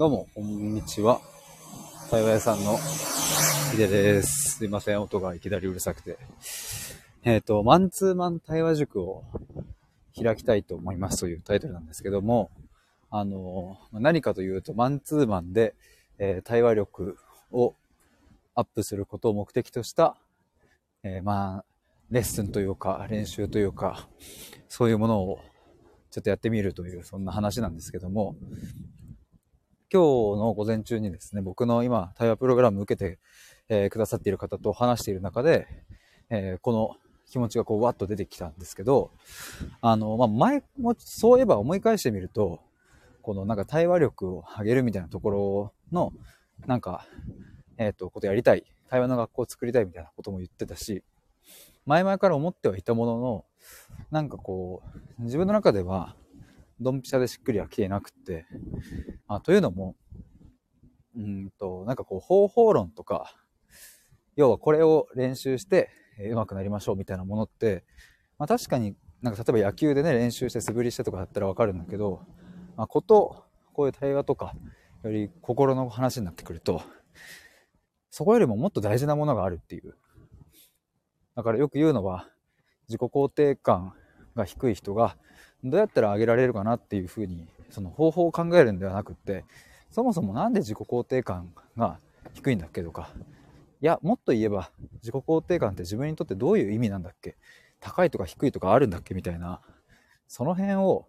どうも、こんにちは。対話屋さんのヒデです。すいません、音がいきなりうるさくて。えっ、と、マンツーマン対話塾を開きたいと思いますというタイトルなんですけども、あの、何かというと、マンツーマンで、えー対話力をアップすることを目的とした、えーまあ、レッスンというか、練習というか、そういうものをちょっとやってみるという、そんな話なんですけども、今日の午前中にですね、僕の今、対話プログラム受けて、えーくださっている方と話している中で、えーこの気持ちがこう、わっと出てきたんですけど、あの、まあ、前も、そういえば思い返してみると、このなんか対話力を上げるみたいなところの、なんか、えっ、と、ことやりたい。対話の学校を作りたいみたいなことも言ってたし、前々から思ってはいたものの、なんかこう、自分の中では、ドンピシャでしっくりは来てなくって、あというのも、うんと、なんかこう、方法論とか、要はこれを練習して、え上手くなりましょうみたいなものって、まあ確かになんか例えば野球でね、練習して素振りしてとかだったらわかるんだけど、まあこと、こういう対話とか、より心の話になってくると、そこよりももっと大事なものがあるっていう。だからよく言うのは、自己肯定感が低い人が、どうやったら上げられるかなっていうふうに、その方法を考えるんではなくって、そもそもなんで自己肯定感が低いんだっけとか、いや、もっと言えば、自己肯定感って自分にとってどういう意味なんだっけ高いとか低いとかあるんだっけみたいな、その辺を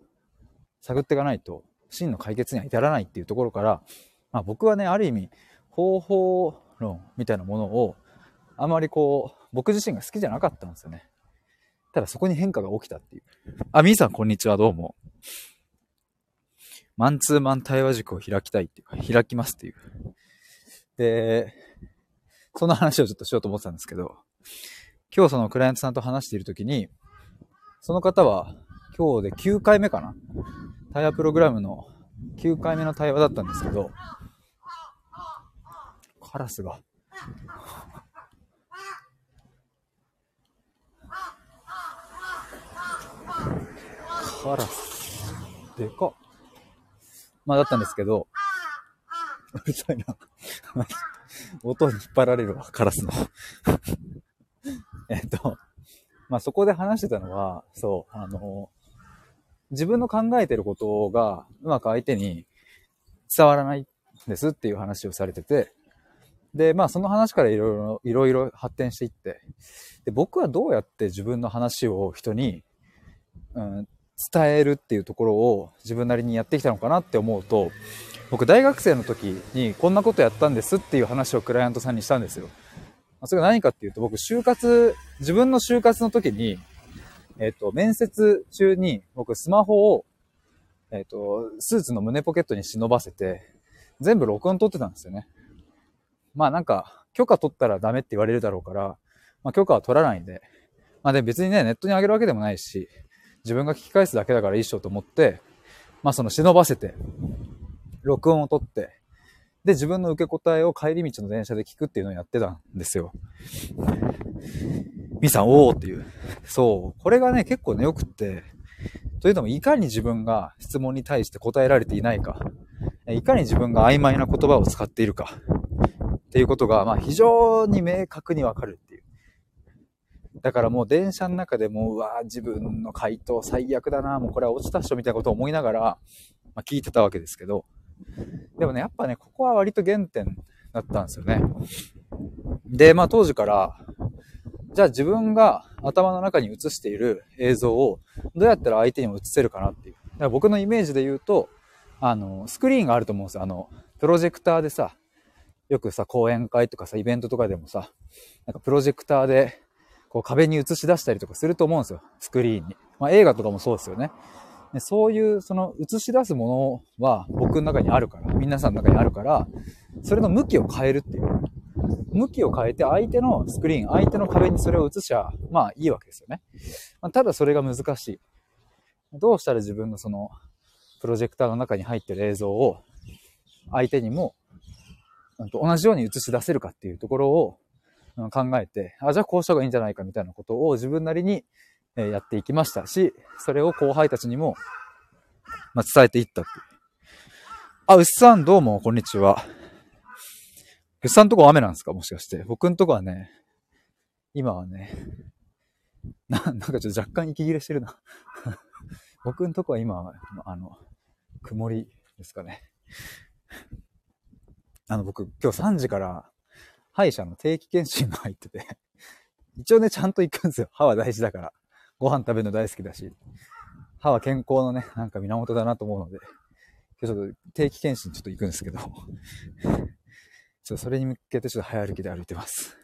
探っていかないと、真の解決には至らないっていうところから、まあ僕はね、ある意味、方法論みたいなものを、あまりこう、僕自身が好きじゃなかったんですよね。ただそこに変化が起きたっていう。あ、みーさんこんにちは、どうも。マンツーマン対話塾を開きたいっていうか、開きますっていう。で、そんな話をちょっとしようと思ってたんですけど、今日そのクライアントさんと話しているときに、その方は今日で9回目かな？対話プログラムの9回目の対話だったんですけど、カラスが。カラス。でかっ。まあだったんですけど、うるさいな。音に引っ張られるわ、カラスの。えっと、まあそこで話してたのは、そう、あの、自分の考えてることがうまく相手に伝わらないんですっていう話をされてて、で、まあその話からいろいろ、いろいろ発展していって、で、僕はどうやって自分の話を人に、うん、伝えるっていうところを自分なりにやってきたのかなって思うと、僕大学生の時にこんなことやったんですっていう話をクライアントさんにしたんですよ。それが何かっていうと、僕就活、自分の就活の時に、えっ、と、面接中に僕スマホを、えっ、と、スーツの胸ポケットに忍ばせて、全部録音取ってたんですよね。まあなんか、許可取ったらダメって言われるだろうから、まあ許可は取らないんで、まあで別にね、ネットに上げるわけでもないし、自分が聞き返すだけだからいいっしょと思って、まあその忍ばせて、録音を取って、で、自分の受け答えを帰り道の電車で聞くっていうのをやってたんですよ。みさん、おーっていう。そう。これがね、結構ね、良くって、というのも、いかに自分が質問に対して答えられていないか、いかに自分が曖昧な言葉を使っているか、っていうことが、まあ、非常に明確にわかる。だからもう電車の中でもう、うわー自分の回答最悪だな、もうこれは落ちたっしょみたいなことを思いながら、まあ、聞いてたわけですけど、でもね、やっぱね、ここは割と原点だったんですよね。で、まあ当時から、じゃあ自分が頭の中に映している映像をどうやったら相手にも映せるかなっていう。だから僕のイメージで言うと、あの、スクリーンがあると思うんですよ。あの、プロジェクターでさ、よくさ、講演会とかさ、イベントとかでもさ、なんかプロジェクターで、こう壁に映し出したりとかすると思うんですよ。スクリーンに。まあ映画とかもそうですよね。でそういう、その映し出すものは僕の中にあるから、皆さんの中にあるから、それの向きを変えるっていう。向きを変えて相手のスクリーン、相手の壁にそれを映しちゃ、まあいいわけですよね。まあただそれが難しい。どうしたら自分のその、プロジェクターの中に入ってる映像を、相手にも、同じように映し出せるかっていうところを考えて、あ、じゃあこうした方がいいんじゃないかみたいなことを自分なりにやっていきましたし、それを後輩たちにも、ま、伝えていったっていう。あ、うっさんどうも、こんにちは。うっさんとこ雨なんですか？もしかして。僕んとこはね、今はね、な、なんかちょっと若干息切れしてるな 僕んとこは今は、あの、曇りですかね。あの、僕、今日3時から歯医者の定期検診が入ってて 一応ね、ちゃんと行くんですよ。歯は大事だから。ご飯食べるの大好きだし。歯は健康のね、なんか源だなと思うので、今日ちょっと定期検診ちょっと行くんですけど、ちょっとそれに向けてちょっと早歩きで歩いてます。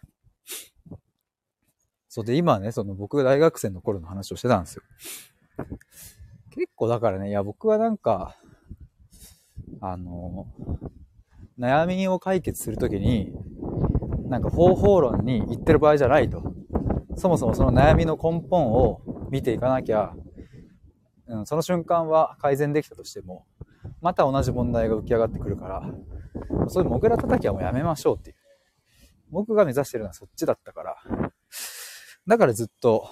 そうで、今ね、その僕が大学生の頃の話をしてたんですよ。結構だからね、いや僕はなんか、あの、悩みを解決するときに、なんか方法論に言ってる場合じゃないと。そもそもその悩みの根本を見ていかなきゃ、うん、その瞬間は改善できたとしても、また同じ問題が浮き上がってくるから、そういうモグラ叩きはもうやめましょうっていう。僕が目指してるのはそっちだったから、だからずっと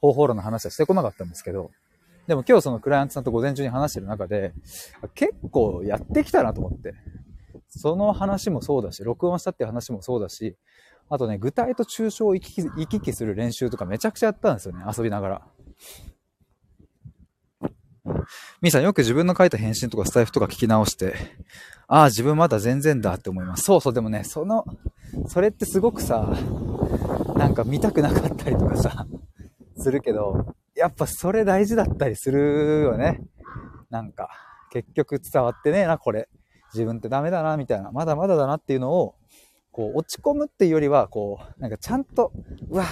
方法論の話はしてこなかったんですけど、でも今日そのクライアントさんと午前中に話してる中で、結構やってきたなと思って。その話もそうだし、録音したって話もそうだし、あとね、具体と抽象を行き来行き来する練習とかめちゃくちゃやったんですよね、遊びながら。みーさんよく自分の書いた返信とかスタイフとか聞き直して、ああ、自分まだ全然だって思います。そうそう、でもね、その、それってすごくさ、なんか見たくなかったりとかさ、するけど、やっぱそれ大事だったりするよね。なんか、結局伝わってねえな、これ。自分ってダメだな、みたいな、まだまだだなっていうのを、こう、落ち込むっていうよりは、こう、なんかちゃんと、うわ、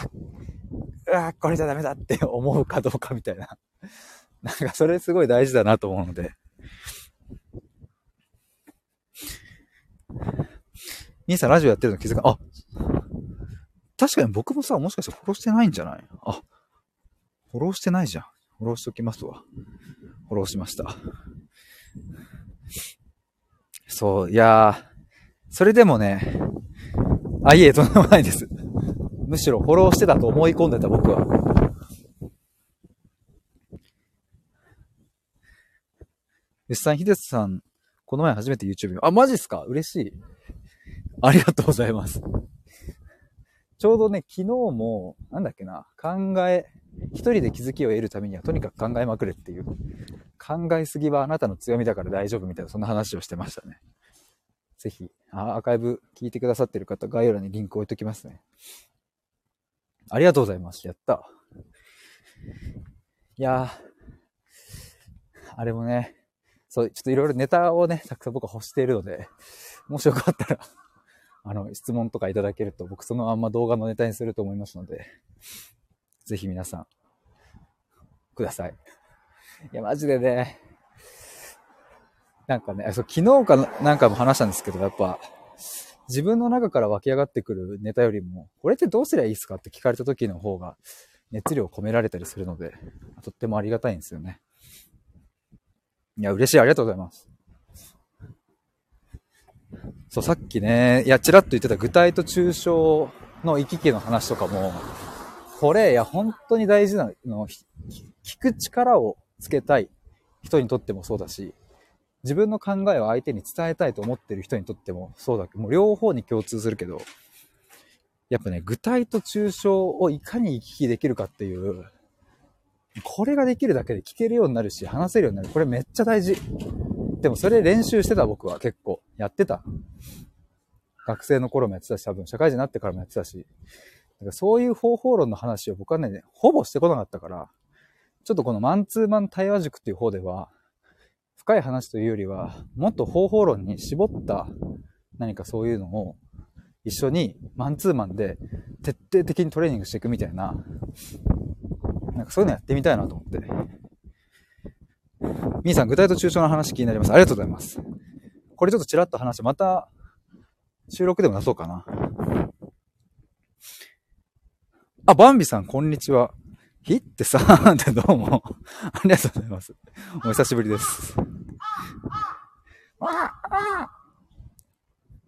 うわ、これじゃダメだって 思うかどうかみたいな。なんかそれすごい大事だなと思うので。兄さんラジオやってるの気づか、あ、確かに僕もさ、もしかしてフォローしてないんじゃない？あ、フォローしてないじゃん。フォローしときますわ。フォローしました。そう、いやー、それでもね、あ、いえ、とんでもないです。むしろフォローしてたと思い込んでた僕は。ゆっさん、ひでつさん、この前初めて YouTube あ、マジっすか？嬉しい。ありがとうございます。ちょうどね、昨日も、なんだっけな、考え、一人で気づきを得るためにはとにかく考えまくれっていう。考えすぎはあなたの強みだから大丈夫みたいな、そんな話をしてましたね。ぜひ、アーカイブ聞いてくださってる方、概要欄にリンク置いときますね。ありがとうございます。やった。いやー、あれもね、そう、ちょっといろいろネタをね、たくさん僕は欲しているので、もしよかったらあの、質問とかいただけると、僕そのまんま動画のネタにすると思いますので、ぜひ皆さん、ください。いや、マジでね、なんかね、そう昨日かなんかも話したんですけど、やっぱ、自分の中から湧き上がってくるネタよりも、これってどうすりゃいいですかって聞かれた時の方が、熱量を込められたりするので、とってもありがたいんですよね。いや、嬉しい。ありがとうございます。そう、さっきね、いや、ちらっと言ってた具体と抽象の行き来の話とかも、これ、いや、本当に大事なの、聞く力をつけたい人にとってもそうだし、自分の考えを相手に伝えたいと思ってる人にとってもそうだけど、もう両方に共通するけど、やっぱね、具体と抽象をいかに行き来できるかっていう、これができるだけで聞けるようになるし、話せるようになる。これめっちゃ大事。でもそれ練習してた僕は結構。やってた。学生の頃もやってたし、多分社会人になってからもやってたし。だかそういう方法論の話を僕はね、ほぼしてこなかったから、ちょっとこのマンツーマン対話塾っていう方では、深い話というよりは、もっと方法論に絞った何かそういうのを一緒にマンツーマンで徹底的にトレーニングしていくみたいな、なんかそういうのやってみたいなと思って。みーさん、具体と抽象の話気になります。ありがとうございます。これちょっとちらっと話、また収録でも出そうかな。あ、バンビさん、こんにちは。ひってさーんってどうも。ありがとうございます。お久しぶりです。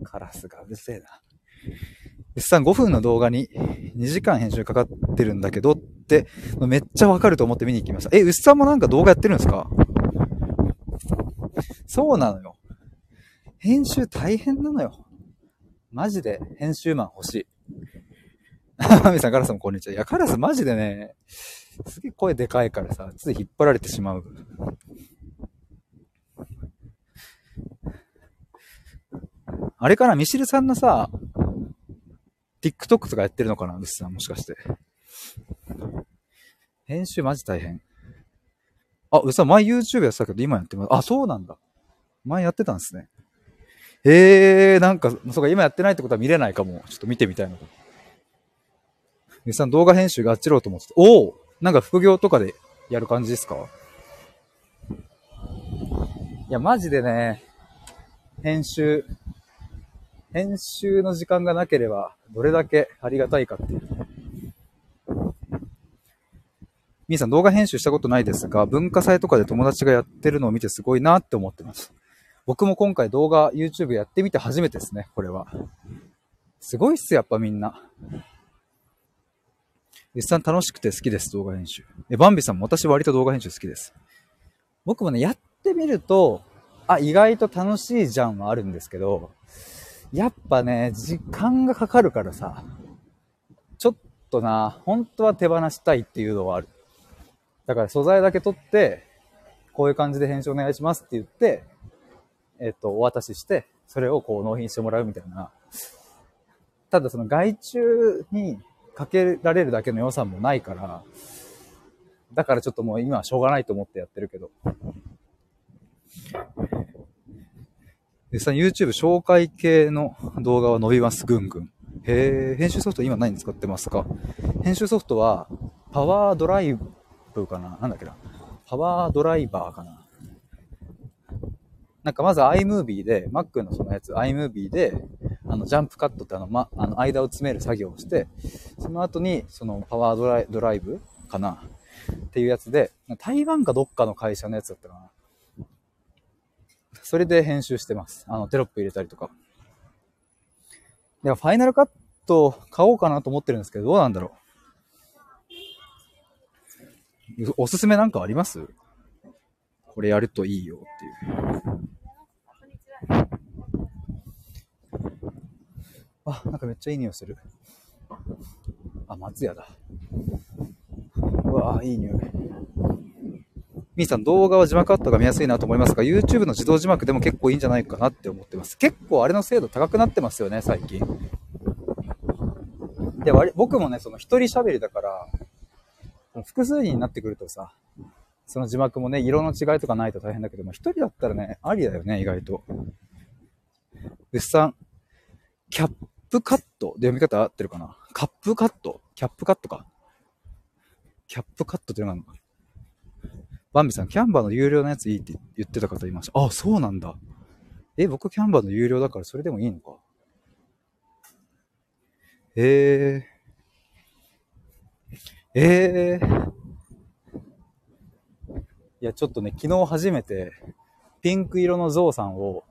カラスがうるせえな。S さん5分の動画に2時間編集かかってるんだけどって、めっちゃわかると思って見に行きました。え、牛さんもなんか動画やってるんですか？そうなのよ。編集大変なのよ。マジで編集マン欲しい。マミさん、カラスもこんにちは。いや、カラスマジでね、すげえ声でかいからさ、つい引っ張られてしまう。あれかなミシルさんのさ、TikTok とかやってるのかな牛さん、もしかして。編集マジ大変。あ、うさん、前 YouTube やってたけど、今やってます。あ、そうなんだ。前やってたんですね。えー、なんか、そうか、今やってないってことは見れないかも。ちょっと見てみたいな。うさん、動画編集があっちろうと思ってたおおなんか副業とかでやる感じですか？いや、マジでね、編集、編集の時間がなければ、どれだけありがたいかっていう。みーさん動画編集したことないですが、文化祭とかで友達がやってるのを見てすごいなって思ってます。僕も今回動画 YouTube やってみて初めてですね、これは。すごいっすやっぱみんな。実際楽しくて好きです、動画編集。え、バンビさんも私割と動画編集好きです。僕もね、やってみると、あ、意外と楽しいじゃんはあるんですけど、やっぱね、時間がかかるからさ、ちょっとな、本当は手放したいっていうのはある。だから素材だけ取って、こういう感じで編集お願いしますって言って、えっ、と、お渡しして、それをこう納品してもらうみたいな。ただその外注にかけられるだけの予算もないから、だからちょっともう今はしょうがないと思ってやってるけど。実際に YouTube 紹介系の動画は伸びます、ぐんぐん。へえ、編集ソフト今何使ってますか？編集ソフトは、パワードライブかな？なんだっけな？パワードライバーかな？なんかまず iMovie で、Mac のそのやつ iMovie で、あの、ジャンプカットってあの、ま、あの、間を詰める作業をして、その後に、その、パワードライドライブかな？っていうやつで、台湾かどっかの会社のやつだったかな？それで編集してます。あの、テロップ入れたりとか。では、ファイナルカット買おうかなと思ってるんですけど、どうなんだろう？おすすめなんかあります？これやるといいよっていう。あ、なんかめっちゃいい匂いする。あ、松屋だ。うわぁいい匂い。みーさん、動画は字幕カットが見やすいなと思いますが、YouTube の自動字幕でも結構いいんじゃないかなって思ってます。結構あれの精度高くなってますよね、最近。で、僕もね、その一人喋りだから、複数人になってくるとさ、その字幕もね、色の違いとかないと大変だけども、一人だったらね、ありだよね、意外と。物産、キャッップカットで読み方合ってるかな？カップカット？キャップカットか。キャップカットっていうのがあるのか。バンビさん、キャンバーの有料のやついいって言ってた方いました。あ、そうなんだ。え、僕キャンバーの有料だからそれでもいいのか？えー。ええー、いや、ちょっとね、昨日初めて、ピンク色のゾウさんを、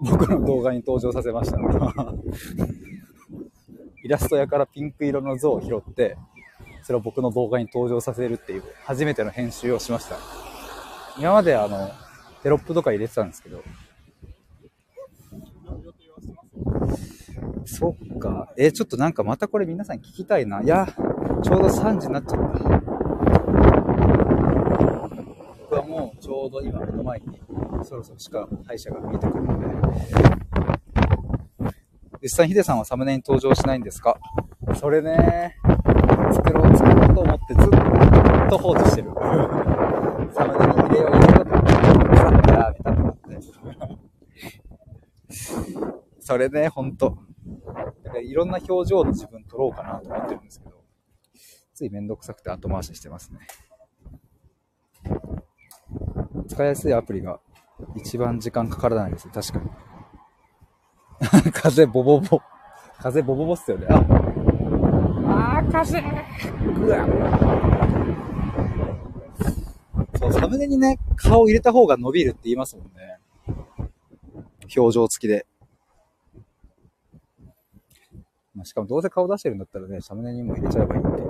僕の動画に登場させました。イラスト屋からピンク色の像を拾って、それを僕の動画に登場させるっていう、初めての編集をしました。今まであの、テロップとか入れてたんですけど、そっか。えちょっとなんかまたこれ皆さん聞きたいな。いや、ちょうど3時になっちゃった。僕はもうちょうど今目の前にそろそろしか歯医者が見えてくるので。実際ヒデさんはサムネに登場しないんですか？それね、作ろう、作ろうと思ってずっと放置してる。サムネに入れよう入れようと思って、さっとやめたと思って。それね、ほんと。いろんな表情の自分撮ろうかなと思ってるんですけど。ついめんどくさくて後回ししてますね。使いやすいアプリが一番時間かからないですね、確かに。風ボボボ。風ボボボっすよね。ああー、風うわそう、サムネにね、顔入れた方が伸びるって言いますもんね。表情付きで。まあ、しかもどうせ顔出してるんだったらね、サムネにも入れちゃえばいいっていう。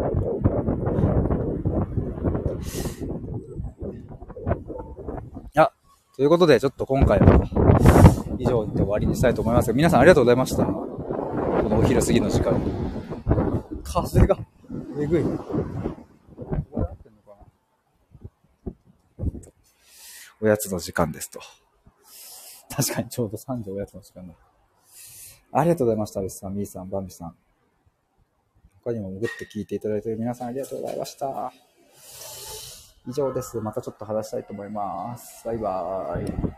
あ、ということで、ちょっと今回は以上で終わりにしたいと思います皆さんありがとうございました。このお昼過ぎの時間に。風が、えぐい。おやつの時間ですと。確かにちょうど3時おやつの時間だ。ありがとうございました、ルスさん、ミーさん、バンビさん。他にも潜って聞いていただいている皆さんありがとうございました。以上です。またちょっと話したいと思います。バイバーイ。